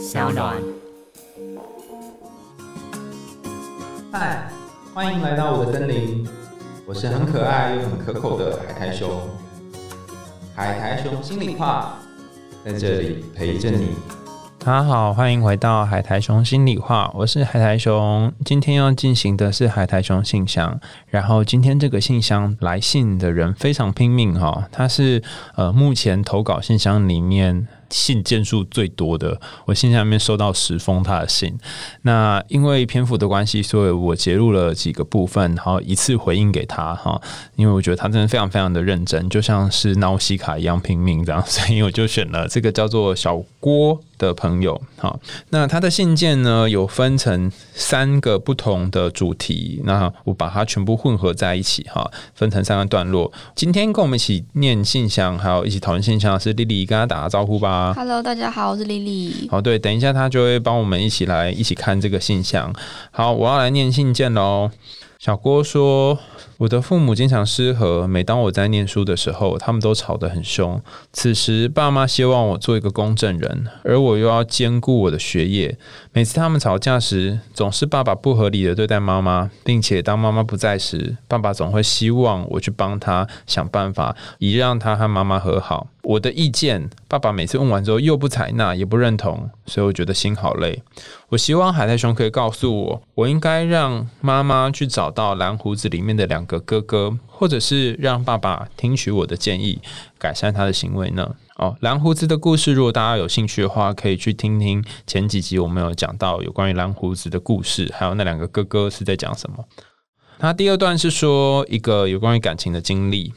小暖。嗨，欢迎来到我的森林，我是很可爱又很可口的海苔熊。海苔熊心里话，在这里陪着你。大家好，欢迎回到海苔熊心里话，我是海苔熊。今天要进行的是海苔熊信箱，然后今天这个信箱来信的人非常拼命哈，他是呃目前投稿信箱里面。信件数最多的，我信箱里面收到十封他的信。那因为篇幅的关系，所以我截录了几个部分，然后一次回应给他哈。因为我觉得他真的非常非常的认真，就像是闹西卡一样拼命这样，所以我就选了这个叫做小郭的朋友。好，那他的信件呢有分成三个不同的主题，那我把它全部混合在一起哈，分成三个段落。今天跟我们一起念信箱，还有一起讨论信箱的是丽丽，跟他打个招呼吧。Hello，大家好，我是丽丽。好，对，等一下他就会帮我们一起来一起看这个信箱。好，我要来念信件喽。小郭说。我的父母经常失和，每当我在念书的时候，他们都吵得很凶。此时，爸妈希望我做一个公正人，而我又要兼顾我的学业。每次他们吵架时，总是爸爸不合理的对待妈妈，并且当妈妈不在时，爸爸总会希望我去帮他想办法，以让他和妈妈和好。我的意见，爸爸每次问完之后又不采纳，也不认同，所以我觉得心好累。我希望海苔熊可以告诉我，我应该让妈妈去找到蓝胡子里面的两。个哥哥，或者是让爸爸听取我的建议，改善他的行为呢？哦，蓝胡子的故事，如果大家有兴趣的话，可以去听听前几集我们有讲到有关于蓝胡子的故事，还有那两个哥哥是在讲什么。他第二段是说一个有关于感情的经历，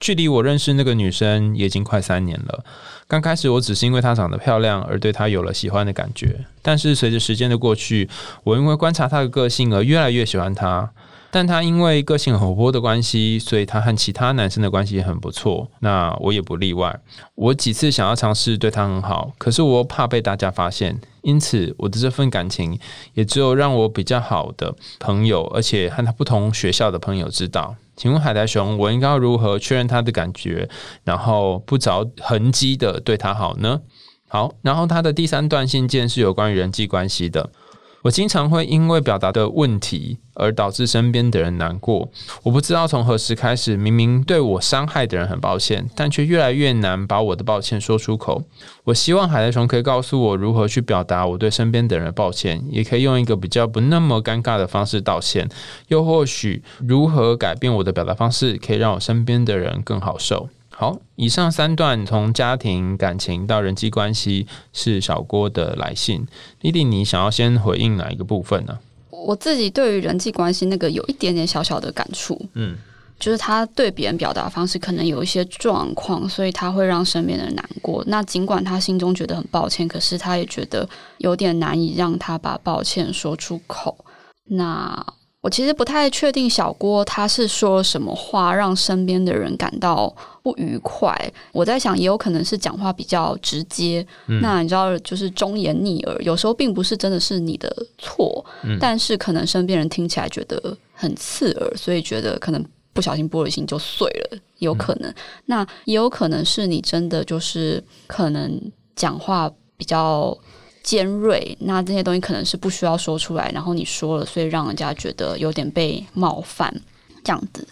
距离我认识那个女生也已经快三年了。刚开始我只是因为她长得漂亮而对她有了喜欢的感觉，但是随着时间的过去，我因为观察她的个性而越来越喜欢她。但他因为个性活泼的关系，所以他和其他男生的关系也很不错。那我也不例外。我几次想要尝试对他很好，可是我怕被大家发现，因此我的这份感情也只有让我比较好的朋友，而且和他不同学校的朋友知道。请问海苔熊，我应该如何确认他的感觉，然后不着痕迹的对他好呢？好，然后他的第三段信件是有关于人际关系的。我经常会因为表达的问题而导致身边的人难过。我不知道从何时开始，明明对我伤害的人很抱歉，但却越来越难把我的抱歉说出口。我希望海苔熊可以告诉我如何去表达我对身边的人的抱歉，也可以用一个比较不那么尴尬的方式道歉，又或许如何改变我的表达方式，可以让我身边的人更好受。好，以上三段从家庭感情到人际关系是小郭的来信。丽丽，你想要先回应哪一个部分呢？我自己对于人际关系那个有一点点小小的感触，嗯，就是他对别人表达方式可能有一些状况，所以他会让身边的人难过。那尽管他心中觉得很抱歉，可是他也觉得有点难以让他把抱歉说出口。那我其实不太确定小郭他是说什么话让身边的人感到不愉快。我在想，也有可能是讲话比较直接。那你知道，就是忠言逆耳，有时候并不是真的是你的错，但是可能身边人听起来觉得很刺耳，所以觉得可能不小心玻璃心就碎了，有可能。那也有可能是你真的就是可能讲话比较。尖锐，那这些东西可能是不需要说出来，然后你说了，所以让人家觉得有点被冒犯这样子。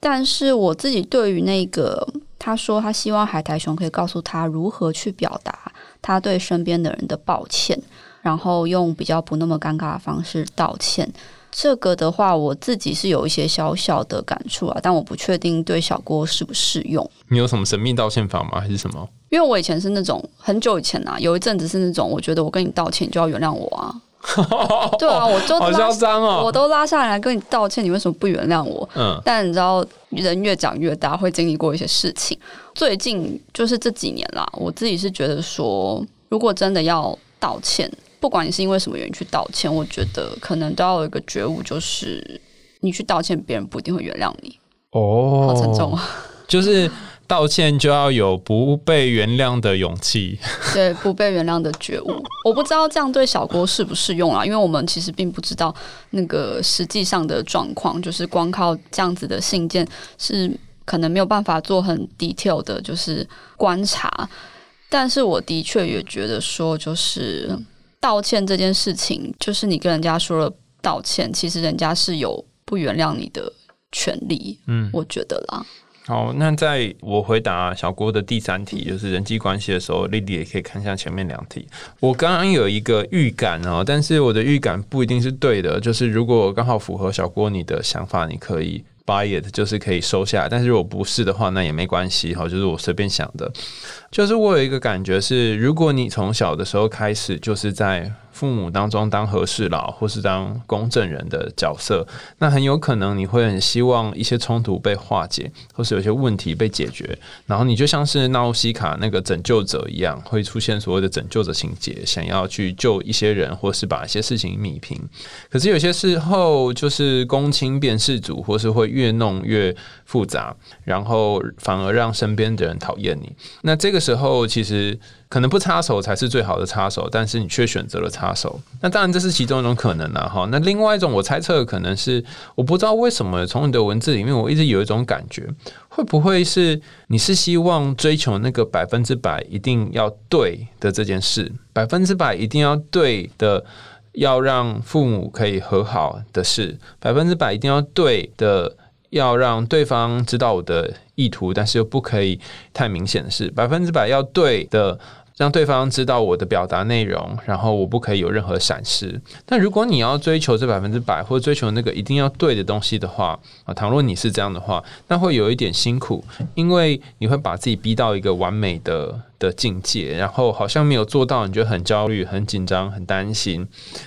但是我自己对于那个他说他希望海苔熊可以告诉他如何去表达他对身边的人的抱歉，然后用比较不那么尴尬的方式道歉。这个的话，我自己是有一些小小的感触啊，但我不确定对小郭适不适用。你有什么神秘道歉法吗？还是什么？因为我以前是那种很久以前啊，有一阵子是那种，我觉得我跟你道歉你就要原谅我啊。对啊，我就好嚣张哦，我都拉下来跟你道歉，你为什么不原谅我？嗯，但你知道，人越长越大，会经历过一些事情。最近就是这几年啦，我自己是觉得说，如果真的要道歉。不管你是因为什么原因去道歉，我觉得可能都要有一个觉悟，就是你去道歉，别人不一定会原谅你。哦，好沉重啊！就是道歉就要有不被原谅的勇气，对，不被原谅的觉悟。我不知道这样对小郭适不适用啊？因为我们其实并不知道那个实际上的状况，就是光靠这样子的信件是可能没有办法做很 detail 的，就是观察。但是我的确也觉得说，就是道歉这件事情，就是你跟人家说了道歉，其实人家是有不原谅你的权利。嗯，我觉得啦。好，那在我回答小郭的第三题，就是人际关系的时候，丽丽也可以看一下前面两题。我刚刚有一个预感哦，但是我的预感不一定是对的。就是如果刚好符合小郭你的想法，你可以 buy it，就是可以收下。但是如果不是的话，那也没关系哈，就是我随便想的。就是我有一个感觉是，如果你从小的时候开始就是在。父母当中当和事佬或是当公证人的角色，那很有可能你会很希望一些冲突被化解，或是有些问题被解决，然后你就像是纳乌西卡那个拯救者一样，会出现所谓的拯救者情节，想要去救一些人，或是把一些事情弭平。可是有些时候就是公亲变事主，或是会越弄越复杂，然后反而让身边的人讨厌你。那这个时候其实。可能不插手才是最好的插手，但是你却选择了插手。那当然这是其中一种可能了哈。那另外一种我猜测的可能是，我不知道为什么从你的文字里面，我一直有一种感觉，会不会是你是希望追求那个百分之百一定要对的这件事，百分之百一定要对的，要让父母可以和好的事，百分之百一定要对的。要让对方知道我的意图，但是又不可以太明显的事百分之百要对的，让对方知道我的表达内容，然后我不可以有任何闪失。但如果你要追求这百分之百，或追求那个一定要对的东西的话，啊，倘若你是这样的话，那会有一点辛苦，因为你会把自己逼到一个完美的的境界，然后好像没有做到，你就很焦虑、很紧张、很担心，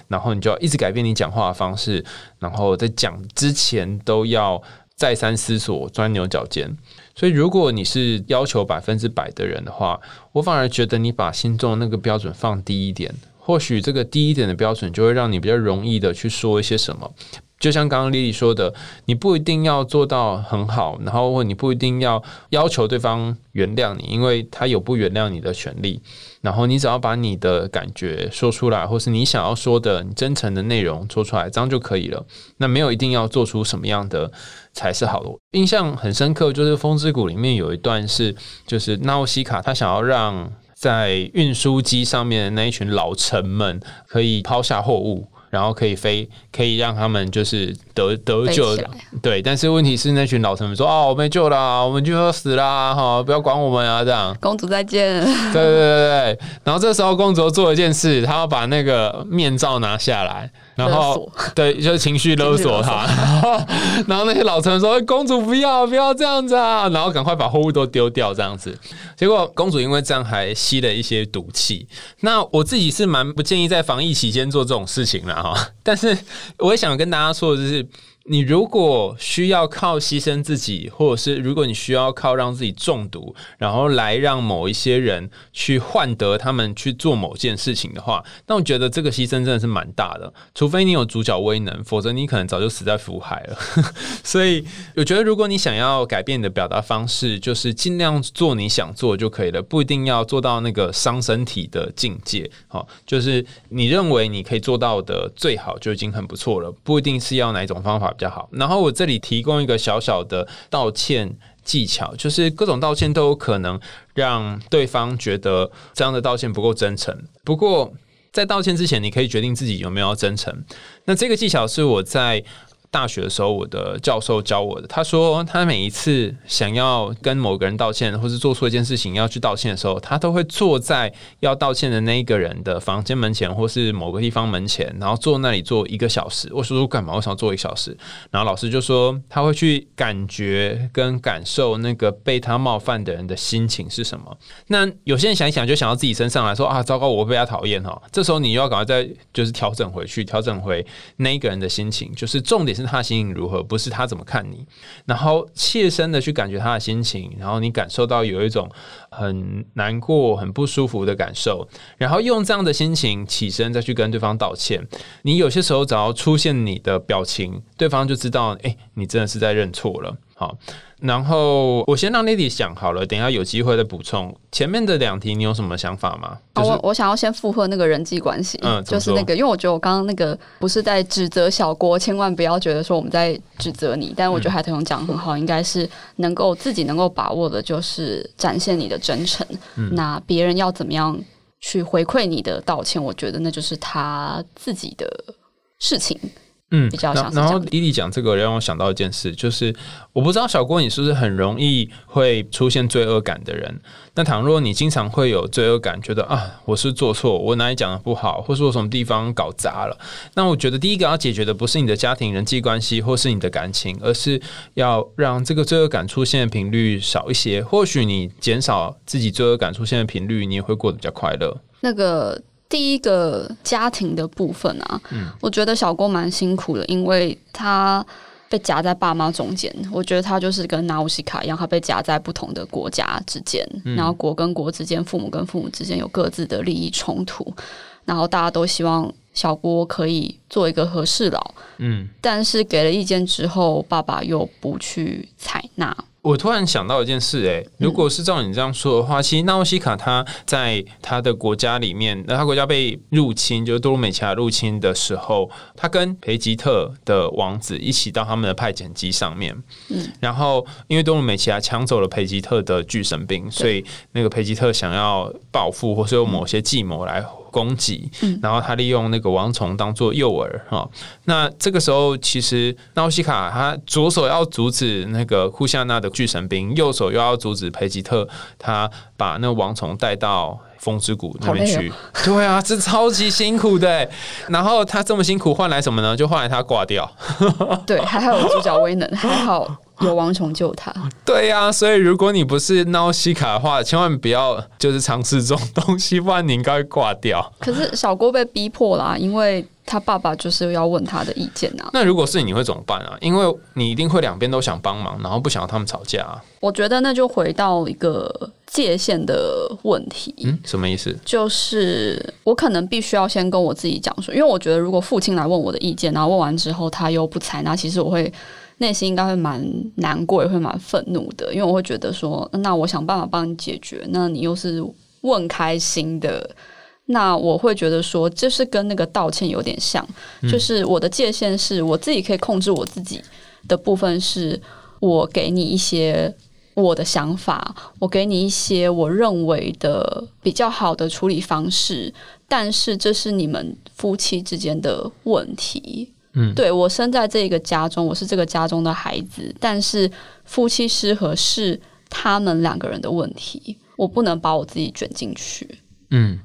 然后你就要一直改变你讲话的方式，然后在讲之前都要。再三思索，钻牛角尖。所以，如果你是要求百分之百的人的话，我反而觉得你把心中的那个标准放低一点，或许这个低一点的标准就会让你比较容易的去说一些什么。就像刚刚丽丽说的，你不一定要做到很好，然后或你不一定要要求对方原谅你，因为他有不原谅你的权利。然后你只要把你的感觉说出来，或是你想要说的、你真诚的内容说出来，这样就可以了。那没有一定要做出什么样的才是好的。印象很深刻，就是《风之谷》里面有一段是，就是纳欧西卡他想要让在运输机上面的那一群老臣们可以抛下货物。然后可以飞，可以让他们就是得得救，对。但是问题是，那群老臣们说：“哦，我没救了，我们就要死啦！哈，不要管我们啊！”这样，公主再见。对对对对。然后这时候，公主做一件事，她要把那个面罩拿下来。然后，对，就是情绪勒索他。然后那些老臣说：“公主不要，不要这样子啊！”然后赶快把货物都丢掉，这样子。结果公主因为这样还吸了一些毒气。那我自己是蛮不建议在防疫期间做这种事情了哈。但是我也想跟大家说的就是。你如果需要靠牺牲自己，或者是如果你需要靠让自己中毒，然后来让某一些人去换得他们去做某件事情的话，那我觉得这个牺牲真的是蛮大的。除非你有主角威能，否则你可能早就死在福海了。所以我觉得，如果你想要改变你的表达方式，就是尽量做你想做就可以了，不一定要做到那个伤身体的境界。好，就是你认为你可以做到的最好就已经很不错了，不一定是要哪一种方法。比较好。然后我这里提供一个小小的道歉技巧，就是各种道歉都有可能让对方觉得这样的道歉不够真诚。不过在道歉之前，你可以决定自己有没有要真诚。那这个技巧是我在。大学的时候，我的教授教我的。他说，他每一次想要跟某个人道歉，或是做错一件事情要去道歉的时候，他都会坐在要道歉的那一个人的房间门前，或是某个地方门前，然后坐那里坐一个小时。我说说干嘛？我想坐一小时。然后老师就说，他会去感觉跟感受那个被他冒犯的人的心情是什么。那有些人想一想，就想到自己身上来说啊，糟糕，我被他讨厌哈。这时候你又要赶快再就是调整回去，调整回那一个人的心情，就是重点是。他心情如何？不是他怎么看你，然后切身的去感觉他的心情，然后你感受到有一种很难过、很不舒服的感受，然后用这样的心情起身再去跟对方道歉。你有些时候只要出现你的表情，对方就知道，哎，你真的是在认错了。好，然后我先让 Lady 想好了，等一下有机会再补充。前面的两题你有什么想法吗？我我想要先附和那个人际关系，嗯，就是那个，因为我觉得我刚刚那个不是在指责小郭，千万不要觉得说我们在指责你。但我觉得海豚勇讲很好，应该是能够自己能够把握的，就是展现你的真诚。那别人要怎么样去回馈你的道歉？我觉得那就是他自己的事情。嗯，比较然后莉莉讲这个让我想到一件事，就是我不知道小郭你是不是很容易会出现罪恶感的人。那倘若你经常会有罪恶感，觉得啊我是做错，我哪里讲的不好，或是我什么地方搞砸了，那我觉得第一个要解决的不是你的家庭人际关系或是你的感情，而是要让这个罪恶感出现的频率少一些。或许你减少自己罪恶感出现的频率，你也会过得比较快乐。那个。第一个家庭的部分啊，我觉得小郭蛮辛苦的，因为他被夹在爸妈中间。我觉得他就是跟纳乌西卡一样，他被夹在不同的国家之间，然后国跟国之间，父母跟父母之间有各自的利益冲突，然后大家都希望小郭可以做一个和事佬，嗯，但是给了意见之后，爸爸又不去采纳。我突然想到一件事，哎，如果是照你这样说的话，其实纳欧西卡他在他的国家里面，那他国家被入侵，就是多鲁美奇亚入侵的时候，他跟培吉特的王子一起到他们的派遣机上面，嗯，然后因为多鲁美奇亚抢走了培吉特的巨神兵，所以那个培吉特想要报复，或是用某些计谋来。攻击，然后他利用那个王虫当做诱饵哈。那这个时候，其实纳西卡他左手要阻止那个库夏纳的巨神兵，右手又要阻止裴吉特他把那个王虫带到风之谷那边去。对啊，这超级辛苦的。然后他这么辛苦换来什么呢？就换来他挂掉。对，还好有主角威能，还好。有王虫救他，对呀，所以如果你不是闹西卡的话，千万不要就是尝试这种东西，不然你应该会挂掉。可是小郭被逼迫啦，因为他爸爸就是要问他的意见啊。那如果是你，你会怎么办啊？因为你一定会两边都想帮忙，然后不想要他们吵架啊。我觉得那就回到一个界限的问题。嗯，什么意思？就是我可能必须要先跟我自己讲说，因为我觉得如果父亲来问我的意见，然后问完之后他又不采纳，其实我会。内心应该会蛮难过，也会蛮愤怒的，因为我会觉得说，那我想办法帮你解决，那你又是问开心的，那我会觉得说，这是跟那个道歉有点像，就是我的界限是我自己可以控制我自己的部分，是我给你一些我的想法，我给你一些我认为的比较好的处理方式，但是这是你们夫妻之间的问题。对我生在这个家中，我是这个家中的孩子，但是夫妻失和是他们两个人的问题，我不能把我自己卷进去。嗯。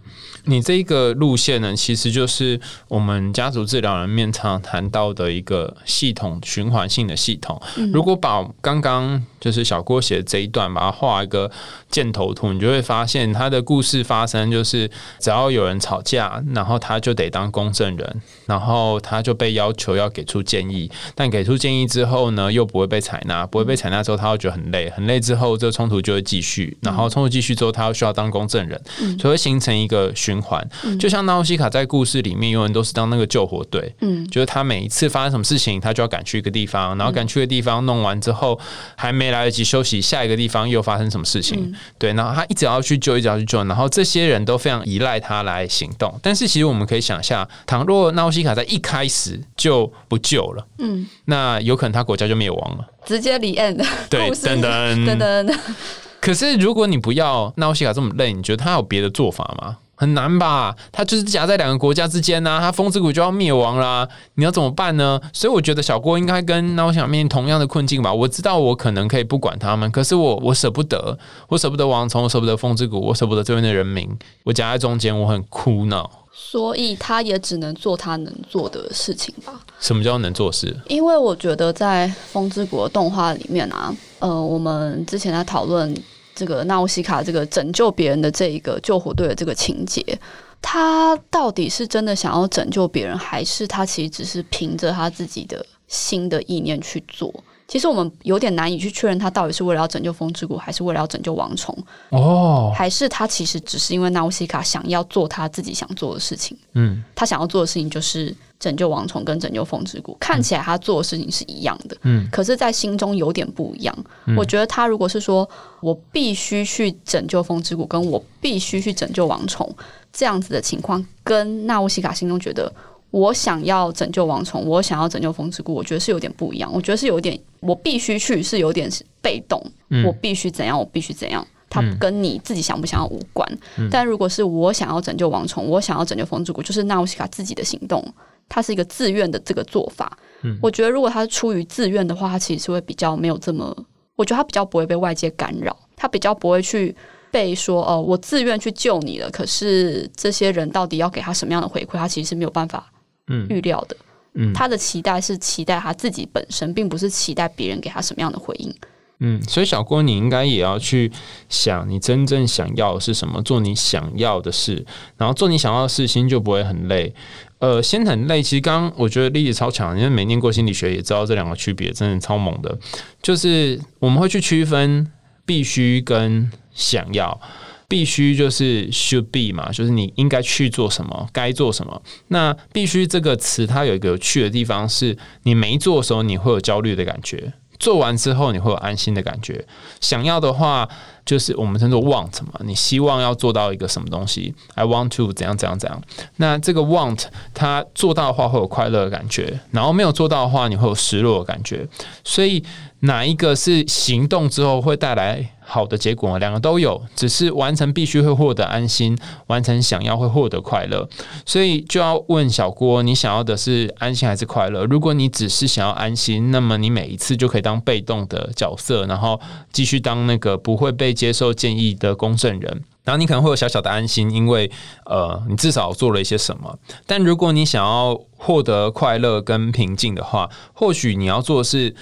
你这一个路线呢，其实就是我们家族治疗人面常谈到的一个系统循环性的系统。如果把刚刚就是小郭写的这一段，把它画一个箭头图，你就会发现他的故事发生就是，只要有人吵架，然后他就得当公证人，然后他就被要求要给出建议，但给出建议之后呢，又不会被采纳，不会被采纳之后，他会觉得很累，很累之后，这个冲突就会继续，然后冲突继续之后，他又需要当公证人，所以会形成一个循。环就像纳欧西卡在故事里面永远都是当那个救火队，嗯，就是他每一次发生什么事情，他就要赶去一个地方，然后赶去的地方弄完之后，还没来得及休息，下一个地方又发生什么事情，对，然后他一直要去救，一直要去救，然后这些人都非常依赖他来行动。但是其实我们可以想象，倘若纳欧西卡在一开始就不救了，嗯，那有可能他国家就灭亡了，直接离 end。对，噔 噔噔噔。可是如果你不要纳欧西卡这么累，你觉得他有别的做法吗？很难吧？他就是夹在两个国家之间呐，他风之谷就要灭亡啦，你要怎么办呢？所以我觉得小郭应该跟那我想面临同样的困境吧。我知道我可能可以不管他们，可是我我舍不得，我舍不得王从，我舍不得风之谷，我舍不得这边的人民，我夹在中间，我很苦恼。所以他也只能做他能做的事情吧。什么叫能做事？因为我觉得在风之谷的动画里面啊，呃，我们之前在讨论。这个纳乌西卡这个拯救别人的这一个救火队的这个情节，他到底是真的想要拯救别人，还是他其实只是凭着他自己的新的意念去做？其实我们有点难以去确认他到底是为了要拯救风之谷，还是为了要拯救王虫哦，还是他其实只是因为纳乌西卡想要做他自己想做的事情。嗯，他想要做的事情就是拯救王虫跟拯救风之谷，看起来他做的事情是一样的，嗯，可是，在心中有点不一样。我觉得他如果是说我必须去拯救风之谷，跟我必须去拯救王虫这样子的情况，跟纳乌西卡心中觉得。我想要拯救王虫，我想要拯救风之谷，我觉得是有点不一样。我觉得是有点，我必须去，是有点被动。我必须怎样，我必须怎样，它跟你自己想不想要无关。但如果是我想要拯救王虫，我想要拯救风之谷，就是纳乌西卡自己的行动，它是一个自愿的这个做法。我觉得如果他是出于自愿的话，他其实是会比较没有这么，我觉得他比较不会被外界干扰，他比较不会去被说哦，我自愿去救你了，可是这些人到底要给他什么样的回馈，他其实是没有办法。预料的，嗯，他的期待是期待他自己本身，并不是期待别人给他什么样的回应。嗯，所以小郭，你应该也要去想，你真正想要的是什么，做你想要的事，然后做你想要的事，心就不会很累。呃，先很累，其实刚刚我觉得丽丽超强，因为没念过心理学也知道这两个区别，真的超猛的。就是我们会去区分必须跟想要。必须就是 should be 嘛，就是你应该去做什么，该做什么。那必须这个词，它有一个有趣的地方，是你没做的时候，你会有焦虑的感觉；做完之后，你会有安心的感觉。想要的话，就是我们称作 want 嘛，你希望要做到一个什么东西，I want to 怎样怎样怎样。那这个 want 它做到的话，会有快乐的感觉；然后没有做到的话，你会有失落的感觉。所以哪一个是行动之后会带来？好的结果，两个都有，只是完成必须会获得安心，完成想要会获得快乐，所以就要问小郭，你想要的是安心还是快乐？如果你只是想要安心，那么你每一次就可以当被动的角色，然后继续当那个不会被接受建议的公证人，然后你可能会有小小的安心，因为呃，你至少做了一些什么。但如果你想要获得快乐跟平静的话，或许你要做的是。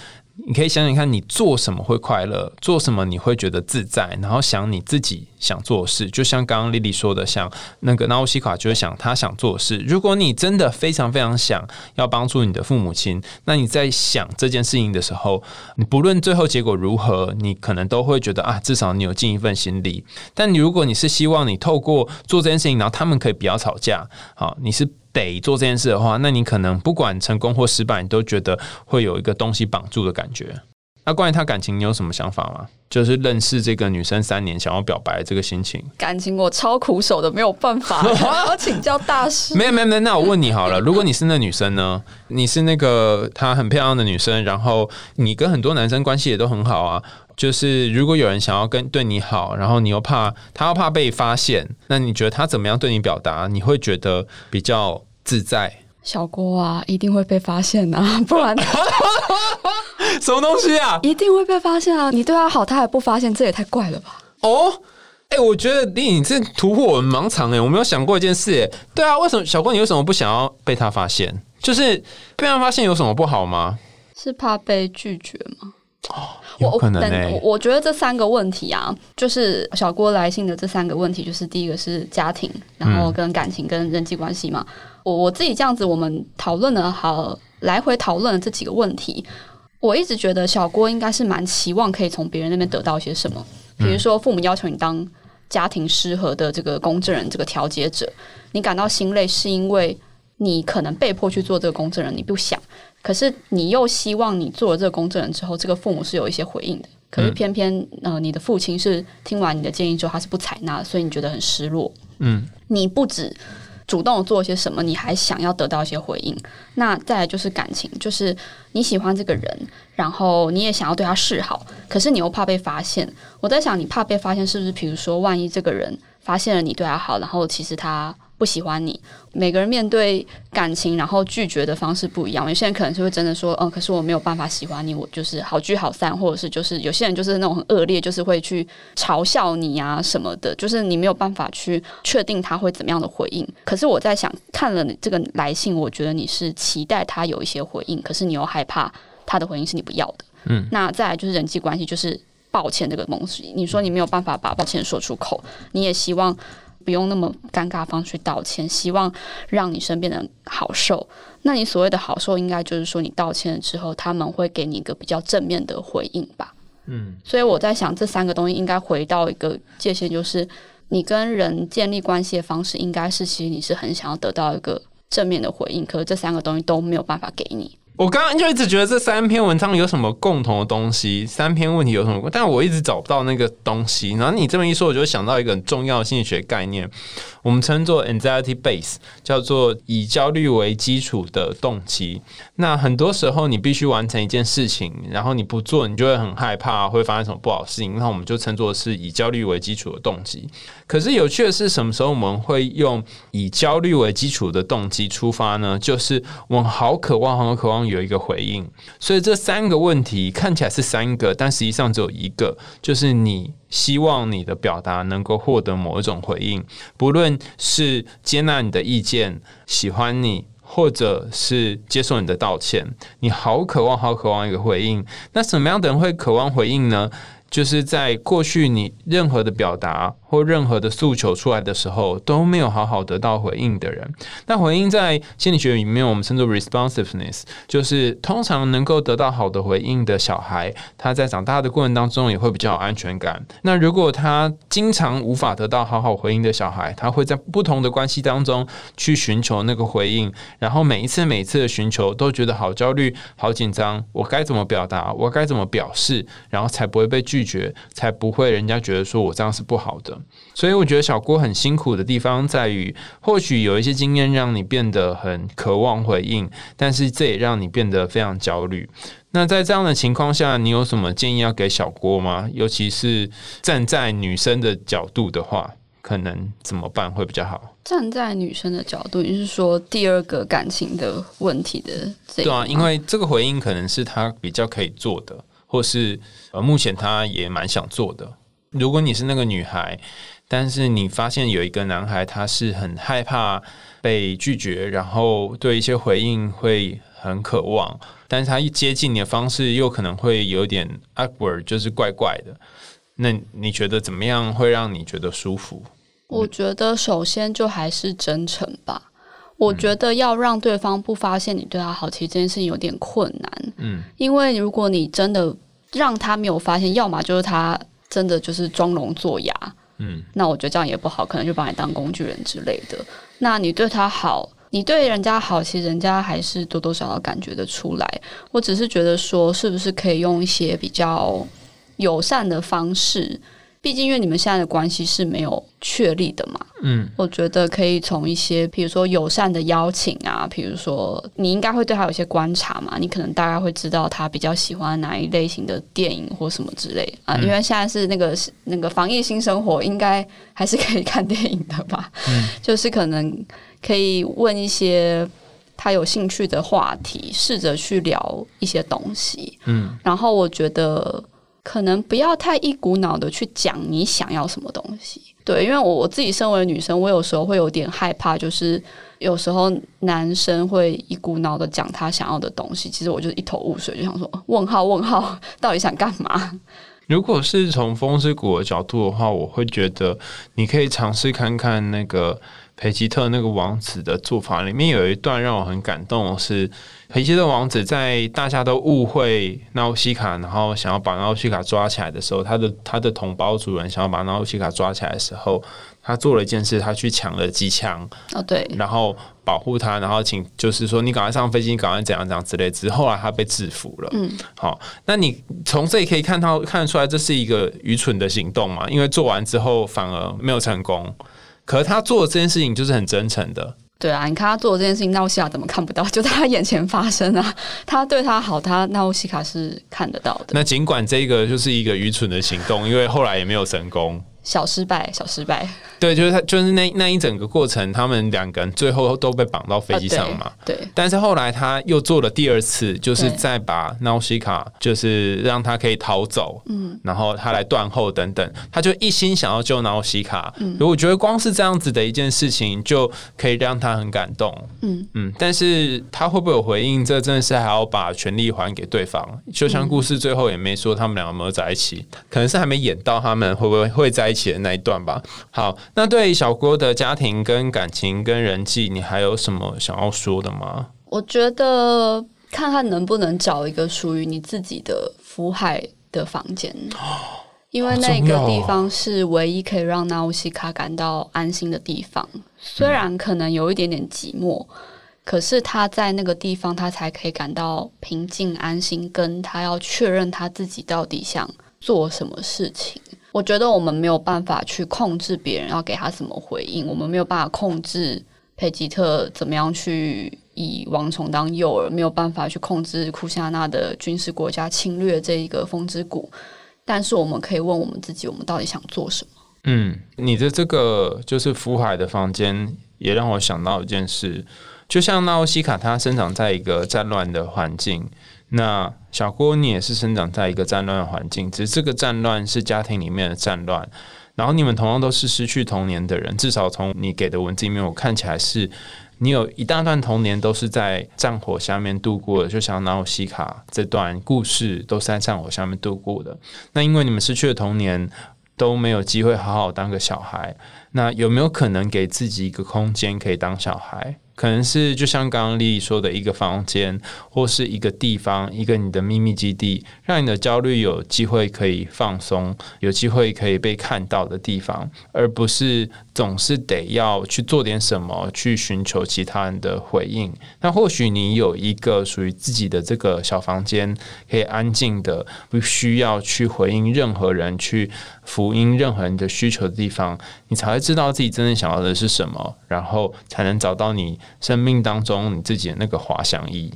你可以想想看，你做什么会快乐，做什么你会觉得自在，然后想你自己想做的事。就像刚刚丽丽说的，像那个纳乌西卡就是想他想做的事。如果你真的非常非常想要帮助你的父母亲，那你在想这件事情的时候，你不论最后结果如何，你可能都会觉得啊，至少你有尽一份心力。但你如果你是希望你透过做这件事情，然后他们可以不要吵架，好，你是。得做这件事的话，那你可能不管成功或失败，你都觉得会有一个东西绑住的感觉。那关于他感情，你有什么想法吗？就是认识这个女生三年，想要表白这个心情。感情我超苦手的，没有办法，我请教大师。没有没有没有，那我问你好了，如果你是那女生呢？你是那个她很漂亮的女生，然后你跟很多男生关系也都很好啊。就是如果有人想要跟对你好，然后你又怕他又怕被发现，那你觉得他怎么样对你表达？你会觉得比较自在？小郭啊，一定会被发现啊，不然 什么东西啊？一定会被发现啊！你对他好，他还不发现，这也太怪了吧？哦，哎，我觉得你你这突破我们盲肠哎，我没有想过一件事哎。对啊，为什么小郭你为什么不想要被他发现？就是被他发现有什么不好吗？是怕被拒绝吗？哦，有可能我我觉得这三个问题啊，就是小郭来信的这三个问题，就是第一个是家庭，然后跟感情跟人际关系嘛。我我自己这样子，我们讨论了好来回讨论了这几个问题。我一直觉得小郭应该是蛮期望可以从别人那边得到一些什么，比如说父母要求你当家庭失和的这个公证人，这个调解者，你感到心累是因为你可能被迫去做这个公证人，你不想。可是你又希望你做了这个公证人之后，这个父母是有一些回应的。可是偏偏呃，你的父亲是听完你的建议之后，他是不采纳，所以你觉得很失落。嗯，你不止主动做些什么，你还想要得到一些回应。那再来就是感情，就是你喜欢这个人，然后你也想要对他示好，可是你又怕被发现。我在想，你怕被发现是不是？比如说，万一这个人发现了你对他好，然后其实他。不喜欢你，每个人面对感情然后拒绝的方式不一样。有些人可能是会真的说，嗯，可是我没有办法喜欢你，我就是好聚好散，或者是就是有些人就是那种很恶劣，就是会去嘲笑你啊什么的，就是你没有办法去确定他会怎么样的回应。可是我在想，看了这个来信，我觉得你是期待他有一些回应，可是你又害怕他的回应是你不要的。嗯，那再来就是人际关系，就是抱歉这个东西，你说你没有办法把抱歉说出口，你也希望。不用那么尴尬方式去道歉，希望让你身边的人好受。那你所谓的好受，应该就是说你道歉了之后，他们会给你一个比较正面的回应吧？嗯，所以我在想，这三个东西应该回到一个界限，就是你跟人建立关系的方式，应该是其实你是很想要得到一个正面的回应，可是这三个东西都没有办法给你。我刚刚就一直觉得这三篇文章有什么共同的东西，三篇问题有什么，但我一直找不到那个东西。然后你这么一说，我就想到一个很重要的心理学概念，我们称作 anxiety base，叫做以焦虑为基础的动机。那很多时候你必须完成一件事情，然后你不做，你就会很害怕会发生什么不好事情。那我们就称作是以焦虑为基础的动机。可是有趣的是，什么时候我们会用以焦虑为基础的动机出发呢？就是我们好渴望，好渴望。有一个回应，所以这三个问题看起来是三个，但实际上只有一个，就是你希望你的表达能够获得某一种回应，不论是接纳你的意见、喜欢你，或者是接受你的道歉，你好渴望、好渴望一个回应。那什么样的人会渴望回应呢？就是在过去，你任何的表达或任何的诉求出来的时候，都没有好好得到回应的人。那回应在心理学里面，我们称作 responsiveness，就是通常能够得到好的回应的小孩，他在长大的过程当中也会比较有安全感。那如果他经常无法得到好好回应的小孩，他会在不同的关系当中去寻求那个回应，然后每一次每一次的寻求都觉得好焦虑、好紧张，我该怎么表达？我该怎么表示？然后才不会被拒。拒绝才不会，人家觉得说我这样是不好的。所以我觉得小郭很辛苦的地方在于，或许有一些经验让你变得很渴望回应，但是这也让你变得非常焦虑。那在这样的情况下，你有什么建议要给小郭吗？尤其是站在女生的角度的话，可能怎么办会比较好？站在女生的角度，你是说第二个感情的问题的？对啊，因为这个回应可能是他比较可以做的。或是呃，目前他也蛮想做的。如果你是那个女孩，但是你发现有一个男孩，他是很害怕被拒绝，然后对一些回应会很渴望，但是他一接近你的方式又可能会有点 awkward，就是怪怪的。那你觉得怎么样会让你觉得舒服？我觉得首先就还是真诚吧。我觉得要让对方不发现你对他好，其实这件事情有点困难。嗯，因为如果你真的让他没有发现，要么就是他真的就是装聋作哑。嗯，那我觉得这样也不好，可能就把你当工具人之类的。那你对他好，你对人家好，其实人家还是多多少少感觉得出来。我只是觉得说，是不是可以用一些比较友善的方式？毕竟，因为你们现在的关系是没有确立的嘛，嗯，我觉得可以从一些，比如说友善的邀请啊，比如说你应该会对他有些观察嘛，你可能大概会知道他比较喜欢哪一类型的电影或什么之类啊。因为现在是那个那个防疫新生活，应该还是可以看电影的吧？嗯，就是可能可以问一些他有兴趣的话题，试着去聊一些东西，嗯，然后我觉得。可能不要太一股脑的去讲你想要什么东西，对，因为我我自己身为女生，我有时候会有点害怕，就是有时候男生会一股脑的讲他想要的东西，其实我就一头雾水，就想说问号问号，到底想干嘛？如果是从风之谷的角度的话，我会觉得你可以尝试看看那个培吉特那个王子的做法，里面有一段让我很感动是。裴吉特王子在大家都误会纳乌西卡，然后想要把纳乌西卡抓起来的时候，他的他的同胞主人想要把纳乌西卡抓起来的时候，他做了一件事，他去抢了机枪。哦，对，然后保护他，然后请就是说你赶快上飞机，你赶快怎样怎样之类。之后来他被制服了。嗯，好，那你从这里可以看到看得出来，这是一个愚蠢的行动嘛？因为做完之后反而没有成功，可是他做的这件事情就是很真诚的。对啊，你看他做的这件事情，纳乌西卡怎么看不到？就在他眼前发生啊！他对他好，他纳乌西卡是看得到的。那尽管这个就是一个愚蠢的行动，因为后来也没有成功。小失败，小失败。对，就是他，就是那那一整个过程，他们两个人最后都被绑到飞机上嘛。对。但是后来他又做了第二次，就是再把纳西卡，就是让他可以逃走。嗯。然后他来断后等等，他就一心想要救纳西卡。嗯。我觉得光是这样子的一件事情，就可以让他很感动。嗯嗯。但是他会不会有回应？这真的是还要把权力还给对方。就像故事最后也没说他们两个有没有在一起，可能是还没演到他们会不会会在一起。起的那一段吧。好，那对小郭的家庭、跟感情、跟人际，你还有什么想要说的吗？我觉得看看能不能找一个属于你自己的福海的房间，因为那个地方是唯一可以让纳乌西卡感到安心的地方。虽然可能有一点点寂寞，可是他在那个地方，他才可以感到平静安心。跟他要确认他自己到底想做什么事情。我觉得我们没有办法去控制别人要给他什么回应，我们没有办法控制佩吉特怎么样去以王虫当诱饵，没有办法去控制库夏纳的军事国家侵略这一个风之谷。但是我们可以问我们自己，我们到底想做什么？嗯，你的这个就是福海的房间，也让我想到一件事，就像纳奥西卡，他生长在一个战乱的环境。那小郭，你也是生长在一个战乱的环境，只是这个战乱是家庭里面的战乱。然后你们同样都是失去童年的人，至少从你给的文字里面，我看起来是你有一大段童年都是在战火下面度过的，就像纳奥西卡这段故事都是在战火下面度过的。那因为你们失去了童年，都没有机会好好当个小孩，那有没有可能给自己一个空间可以当小孩？可能是就像刚刚丽丽说的一个房间，或是一个地方，一个你的秘密基地，让你的焦虑有机会可以放松，有机会可以被看到的地方，而不是总是得要去做点什么去寻求其他人的回应。那或许你有一个属于自己的这个小房间，可以安静的，不需要去回应任何人，去福音任何人的需求的地方，你才会知道自己真正想要的是什么，然后才能找到你。生命当中你自己的那个滑翔翼。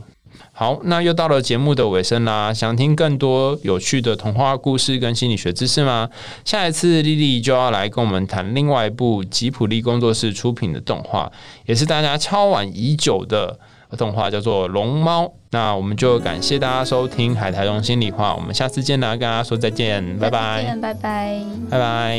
好，那又到了节目的尾声啦。想听更多有趣的童话故事跟心理学知识吗？下一次丽丽就要来跟我们谈另外一部吉普力工作室出品的动画，也是大家敲碗已久的动画，叫做《龙猫》。那我们就感谢大家收听《海苔龙心里话》，我们下次见啦，跟大家说再见，拜拜，拜拜，拜拜。